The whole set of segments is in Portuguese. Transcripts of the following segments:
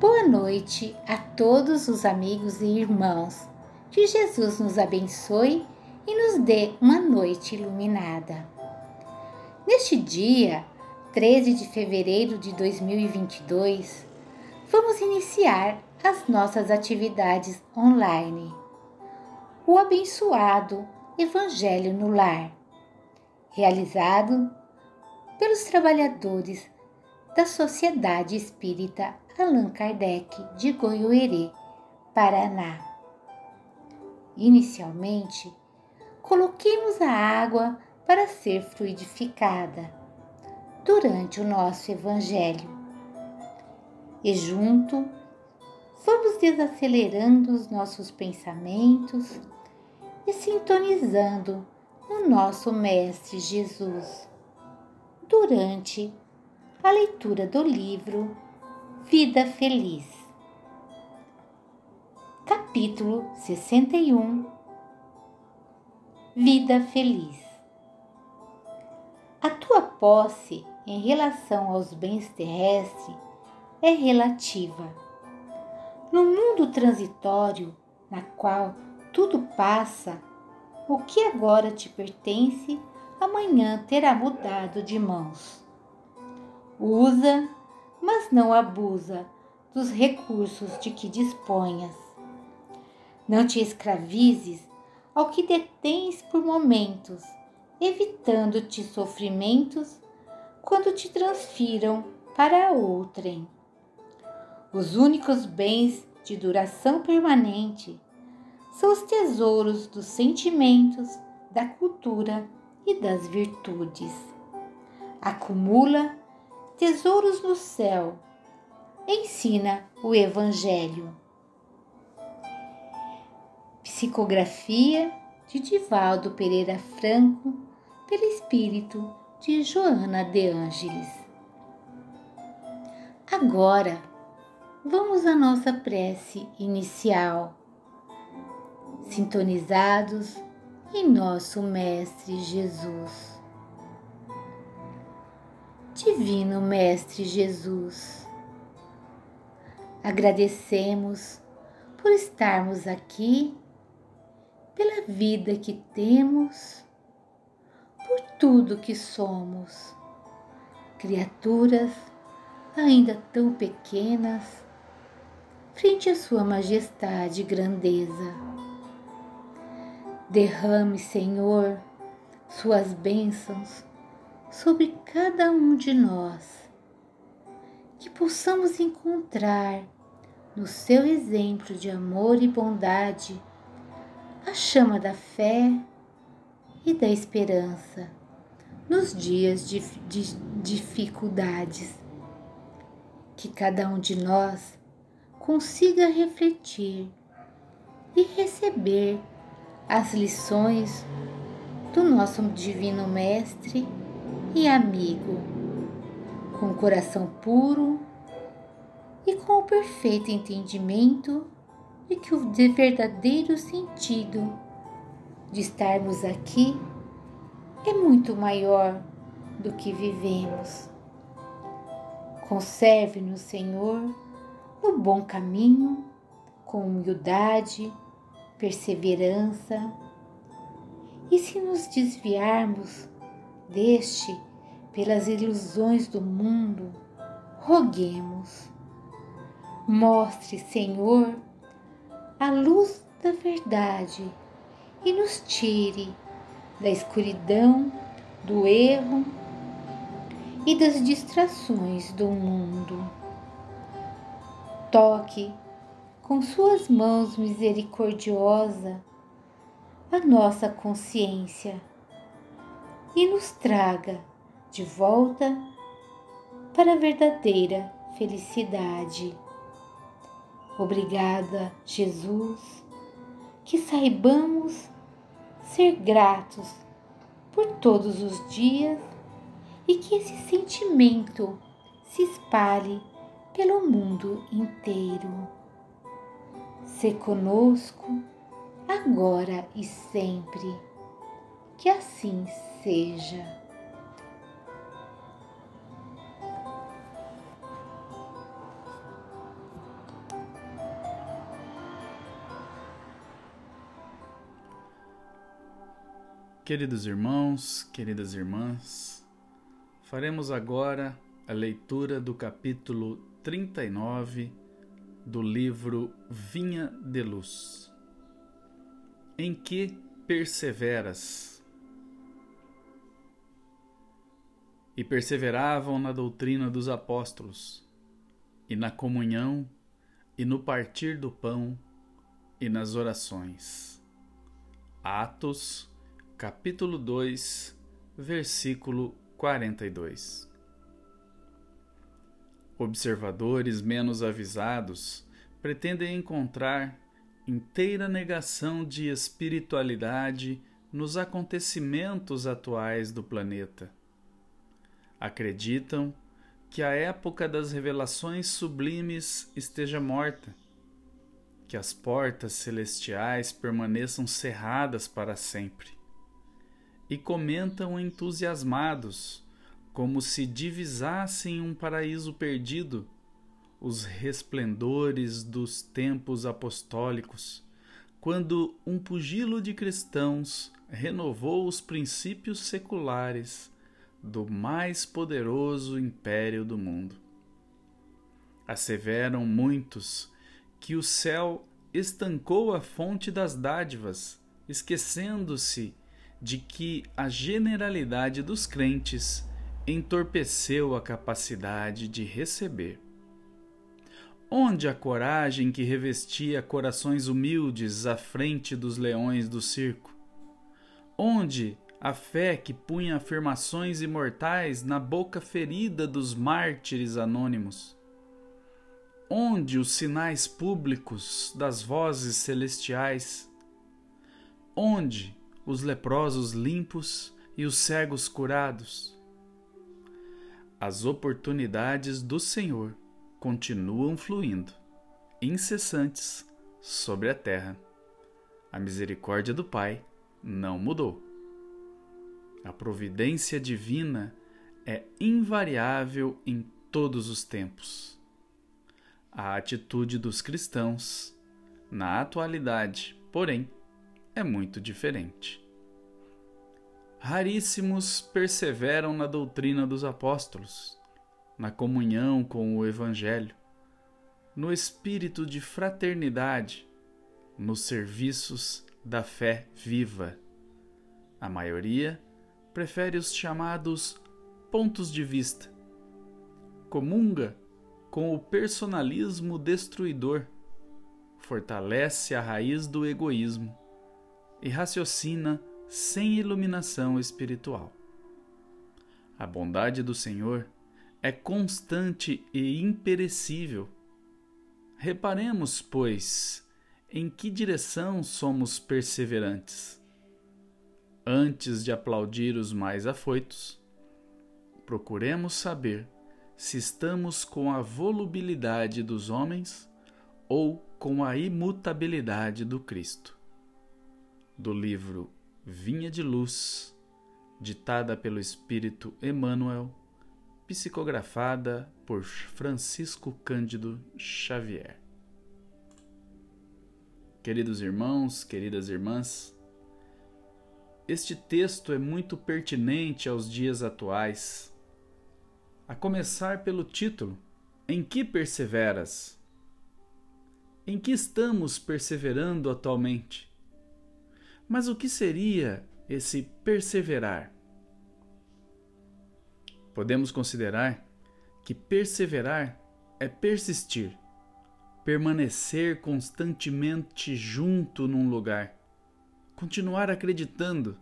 Boa noite a todos os amigos e irmãos. Que Jesus nos abençoe e nos dê uma noite iluminada. Neste dia, 13 de fevereiro de 2022, vamos iniciar as nossas atividades online. O abençoado Evangelho no Lar, realizado pelos trabalhadores da Sociedade Espírita Allan Kardec de Goiôerê, Paraná. Inicialmente, coloquemos a água para ser fluidificada durante o nosso Evangelho. E junto, vamos desacelerando os nossos pensamentos e sintonizando no nosso Mestre Jesus durante a leitura do livro Vida Feliz. Capítulo 61 Vida Feliz A tua posse em relação aos bens terrestres é relativa. No mundo transitório, na qual tudo passa, o que agora te pertence, amanhã terá mudado de mãos. Usa mas não abusa dos recursos de que disponhas. Não te escravizes ao que detens por momentos, evitando-te sofrimentos quando te transfiram para outrem. Os únicos bens de duração permanente são os tesouros dos sentimentos, da cultura e das virtudes. Acumula tesouros no céu. Ensina o Evangelho. Psicografia de Divaldo Pereira Franco, pelo espírito de Joana de Ângeles. Agora, vamos à nossa prece inicial, sintonizados em nosso Mestre Jesus. Divino Mestre Jesus. Agradecemos por estarmos aqui, pela vida que temos, por tudo que somos, criaturas ainda tão pequenas, frente à Sua majestade e grandeza. Derrame, Senhor, Suas bênçãos sobre cada um de nós, que possamos encontrar no seu exemplo de amor e bondade a chama da fé e da esperança nos dias de, de dificuldades. Que cada um de nós consiga refletir e receber as lições do nosso Divino Mestre e amigo, com coração puro e com o perfeito entendimento de que o verdadeiro sentido de estarmos aqui é muito maior do que vivemos. Conserve-nos, Senhor, no bom caminho, com humildade, perseverança, e se nos desviarmos deste pelas ilusões do mundo, roguemos. Mostre, Senhor, a luz da verdade e nos tire da escuridão, do erro e das distrações do mundo. Toque com Suas mãos misericordiosa a nossa consciência e nos traga de volta para a verdadeira felicidade. Obrigada, Jesus, que saibamos ser gratos por todos os dias e que esse sentimento se espalhe pelo mundo inteiro. Se conosco, agora e sempre. Que assim seja seja. Queridos irmãos, queridas irmãs, faremos agora a leitura do capítulo 39 do livro Vinha de Luz. Em que perseveras? E perseveravam na doutrina dos apóstolos, e na comunhão, e no partir do pão, e nas orações. Atos capítulo 2, versículo 42. Observadores menos avisados pretendem encontrar inteira negação de espiritualidade nos acontecimentos atuais do planeta. Acreditam que a época das revelações sublimes esteja morta, que as portas celestiais permaneçam cerradas para sempre e comentam entusiasmados, como se divisassem um paraíso perdido, os resplendores dos tempos apostólicos, quando um pugilo de cristãos renovou os princípios seculares do mais poderoso império do mundo. Asseveram muitos que o céu estancou a fonte das dádivas, esquecendo-se de que a generalidade dos crentes entorpeceu a capacidade de receber. Onde a coragem que revestia corações humildes à frente dos leões do circo? Onde a fé que punha afirmações imortais na boca ferida dos mártires anônimos? Onde os sinais públicos das vozes celestiais? Onde os leprosos limpos e os cegos curados. As oportunidades do Senhor continuam fluindo, incessantes, sobre a terra. A misericórdia do Pai não mudou. A providência divina é invariável em todos os tempos. A atitude dos cristãos, na atualidade, porém, é muito diferente. Raríssimos perseveram na doutrina dos apóstolos, na comunhão com o Evangelho, no espírito de fraternidade, nos serviços da fé viva. A maioria prefere os chamados pontos de vista. Comunga com o personalismo destruidor, fortalece a raiz do egoísmo e raciocina sem iluminação espiritual. A bondade do Senhor é constante e imperecível. Reparemos, pois, em que direção somos perseverantes. Antes de aplaudir os mais afoitos, procuremos saber se estamos com a volubilidade dos homens ou com a imutabilidade do Cristo do livro Vinha de Luz, ditada pelo Espírito Emmanuel, psicografada por Francisco Cândido Xavier. Queridos irmãos, queridas irmãs, este texto é muito pertinente aos dias atuais. A começar pelo título: Em que perseveras? Em que estamos perseverando atualmente? Mas o que seria esse perseverar? Podemos considerar que perseverar é persistir, permanecer constantemente junto num lugar, continuar acreditando.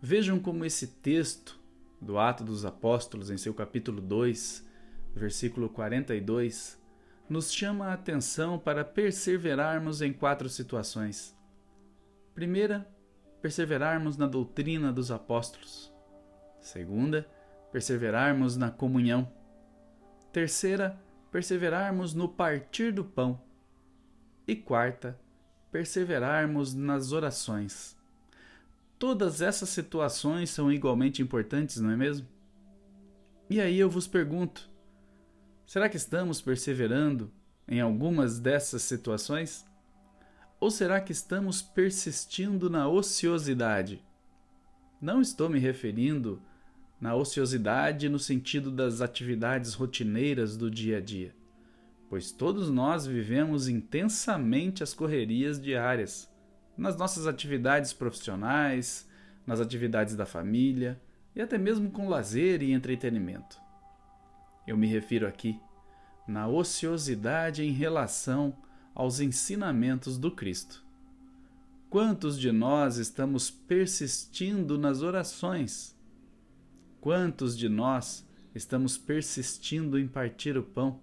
Vejam como esse texto do Ato dos Apóstolos, em seu capítulo 2, versículo 42, nos chama a atenção para perseverarmos em quatro situações. Primeira, perseverarmos na doutrina dos apóstolos. Segunda, perseverarmos na comunhão. Terceira, perseverarmos no partir do pão. E quarta, perseverarmos nas orações. Todas essas situações são igualmente importantes, não é mesmo? E aí eu vos pergunto: será que estamos perseverando em algumas dessas situações? Ou será que estamos persistindo na ociosidade? Não estou me referindo na ociosidade no sentido das atividades rotineiras do dia a dia, pois todos nós vivemos intensamente as correrias diárias, nas nossas atividades profissionais, nas atividades da família e até mesmo com lazer e entretenimento. Eu me refiro aqui na ociosidade em relação aos ensinamentos do Cristo. Quantos de nós estamos persistindo nas orações? Quantos de nós estamos persistindo em partir o pão,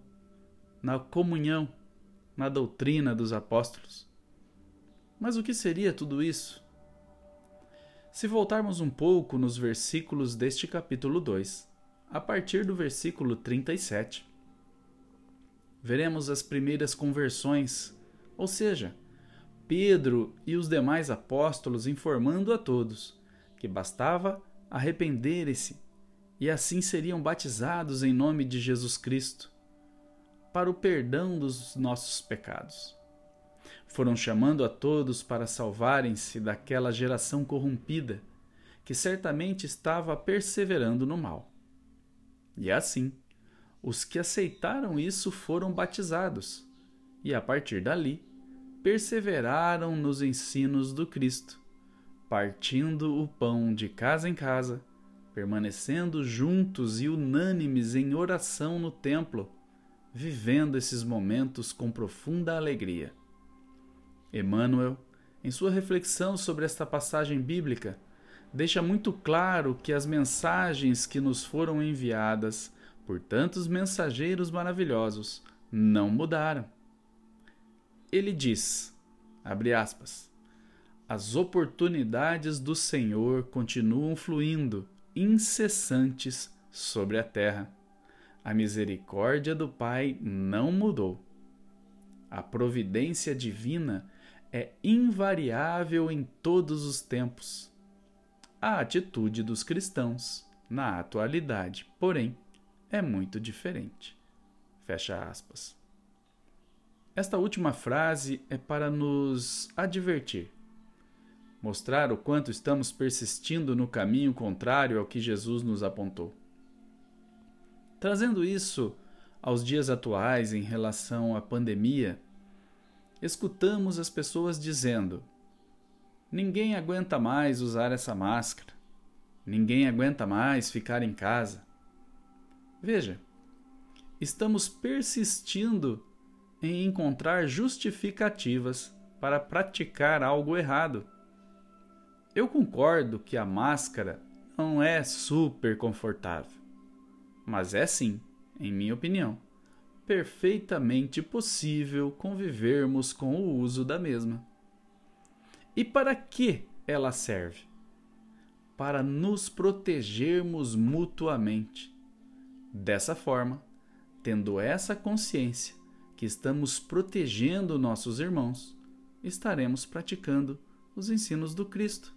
na comunhão, na doutrina dos apóstolos? Mas o que seria tudo isso? Se voltarmos um pouco nos versículos deste capítulo 2, a partir do versículo 37, veremos as primeiras conversões, ou seja, Pedro e os demais apóstolos informando a todos que bastava arrependerem-se e assim seriam batizados em nome de Jesus Cristo para o perdão dos nossos pecados. Foram chamando a todos para salvarem-se daquela geração corrompida que certamente estava perseverando no mal. E assim, os que aceitaram isso foram batizados, e a partir dali perseveraram nos ensinos do Cristo, partindo o pão de casa em casa, permanecendo juntos e unânimes em oração no templo, vivendo esses momentos com profunda alegria. Emmanuel, em sua reflexão sobre esta passagem bíblica, deixa muito claro que as mensagens que nos foram enviadas por tantos mensageiros maravilhosos não mudaram ele diz, abre aspas, as oportunidades do Senhor continuam fluindo, incessantes, sobre a terra. A misericórdia do Pai não mudou. A providência divina é invariável em todos os tempos. A atitude dos cristãos, na atualidade, porém, é muito diferente. Fecha aspas. Esta última frase é para nos advertir, mostrar o quanto estamos persistindo no caminho contrário ao que Jesus nos apontou. Trazendo isso aos dias atuais em relação à pandemia, escutamos as pessoas dizendo: ninguém aguenta mais usar essa máscara, ninguém aguenta mais ficar em casa. Veja, estamos persistindo em encontrar justificativas para praticar algo errado. Eu concordo que a máscara não é super confortável, mas é sim, em minha opinião, perfeitamente possível convivermos com o uso da mesma. E para que ela serve? Para nos protegermos mutuamente. Dessa forma, tendo essa consciência, que estamos protegendo nossos irmãos, estaremos praticando os ensinos do Cristo.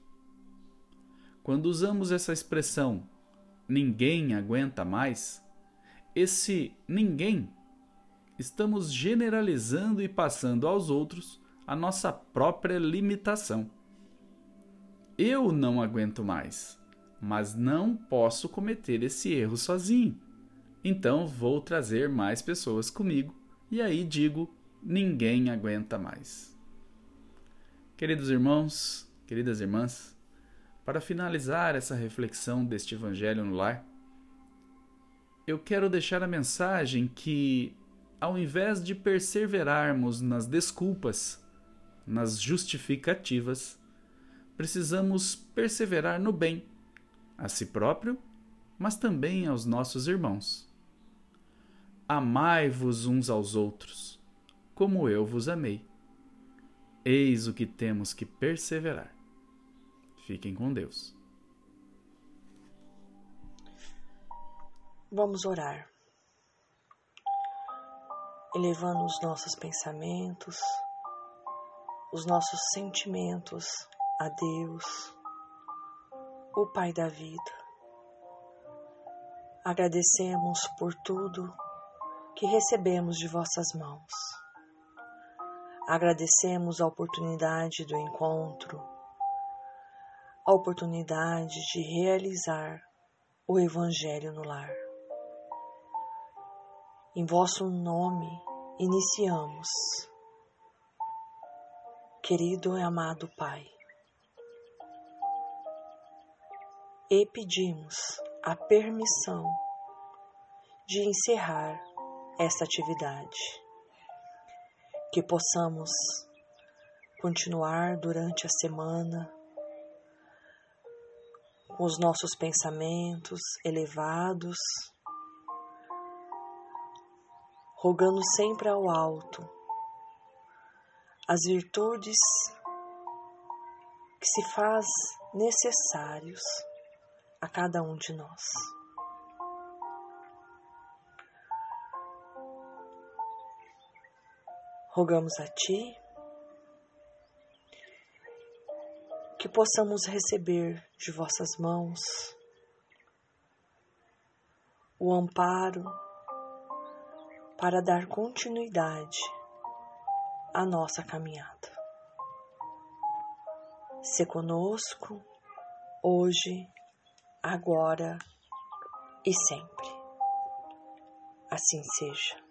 Quando usamos essa expressão ninguém aguenta mais, esse ninguém estamos generalizando e passando aos outros a nossa própria limitação. Eu não aguento mais, mas não posso cometer esse erro sozinho. Então vou trazer mais pessoas comigo e aí digo: ninguém aguenta mais. Queridos irmãos, queridas irmãs, para finalizar essa reflexão deste Evangelho no lar, eu quero deixar a mensagem que, ao invés de perseverarmos nas desculpas, nas justificativas, precisamos perseverar no bem, a si próprio, mas também aos nossos irmãos Amai-vos uns aos outros, como eu vos amei. Eis o que temos que perseverar. Fiquem com Deus. Vamos orar. Elevando os nossos pensamentos, os nossos sentimentos a Deus, o Pai da vida. Agradecemos por tudo que recebemos de vossas mãos. Agradecemos a oportunidade do encontro, a oportunidade de realizar o Evangelho no lar. Em vosso nome iniciamos, querido e amado Pai, e pedimos a permissão de encerrar esta atividade, que possamos continuar durante a semana com os nossos pensamentos elevados, rogando sempre ao alto as virtudes que se faz necessários a cada um de nós. Rogamos a Ti que possamos receber de vossas mãos o amparo para dar continuidade à nossa caminhada. Se conosco hoje, agora e sempre. Assim seja.